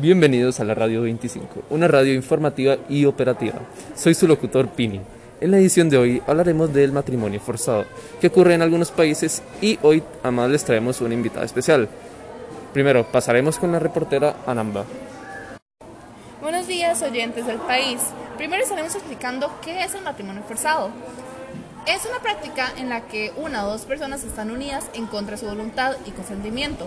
Bienvenidos a la Radio 25, una radio informativa y operativa. Soy su locutor Pini. En la edición de hoy hablaremos del matrimonio forzado, que ocurre en algunos países y hoy además les traemos una invitada especial. Primero, pasaremos con la reportera Anamba. Buenos días, oyentes del país. Primero estaremos explicando qué es el matrimonio forzado. Es una práctica en la que una o dos personas están unidas en contra de su voluntad y consentimiento.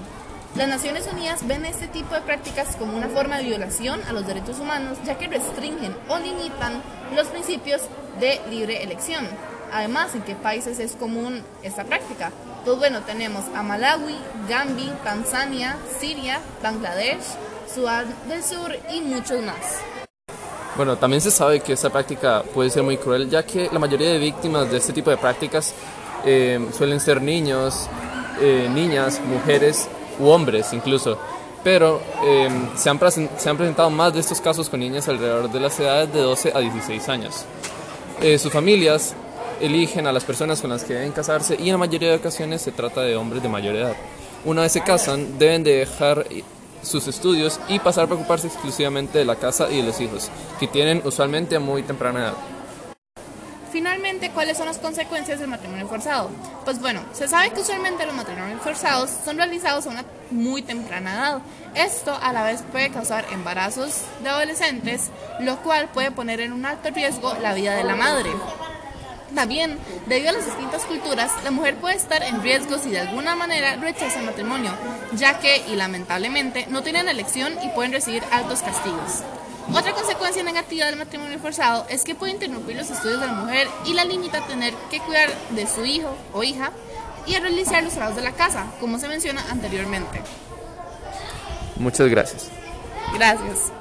Las Naciones Unidas ven este tipo de prácticas como una forma de violación a los derechos humanos, ya que restringen o limitan los principios de libre elección. Además, ¿en qué países es común esta práctica? Pues bueno, tenemos a Malawi, Gambia, Tanzania, Siria, Bangladesh, Sudán del Sur y muchos más. Bueno, también se sabe que esta práctica puede ser muy cruel, ya que la mayoría de víctimas de este tipo de prácticas eh, suelen ser niños, eh, niñas, mujeres u hombres incluso. Pero em, se, han se, han presentado más de estos casos con niñas alrededor de las edades de 12 a 16 años. Eh, sus familias eligen a las personas con las que deben casarse y en la mayoría de ocasiones se trata de hombres de mayor edad. Una vez se casan, deben de dejar sus estudios y pasar a preocuparse exclusivamente de la casa y de los hijos, que tienen usualmente a muy temprana edad. Finalmente, ¿cuáles son las consecuencias del matrimonio forzado? Pues bueno, se sabe que usualmente los matrimonios forzados son realizados a una muy temprana edad. Esto a la vez puede causar embarazos de adolescentes, lo cual puede poner en un alto riesgo la vida de la madre. También, debido a las distintas culturas, la mujer puede estar en riesgo si de alguna manera rechaza el matrimonio, ya que, y lamentablemente, no tienen elección y pueden recibir altos castigos. Otra consecuencia negativa del matrimonio forzado es que puede interrumpir los estudios de la mujer y la limita a tener que cuidar de su hijo o hija y a realizar los trabajos de la casa, como se menciona anteriormente. Muchas gracias. Gracias.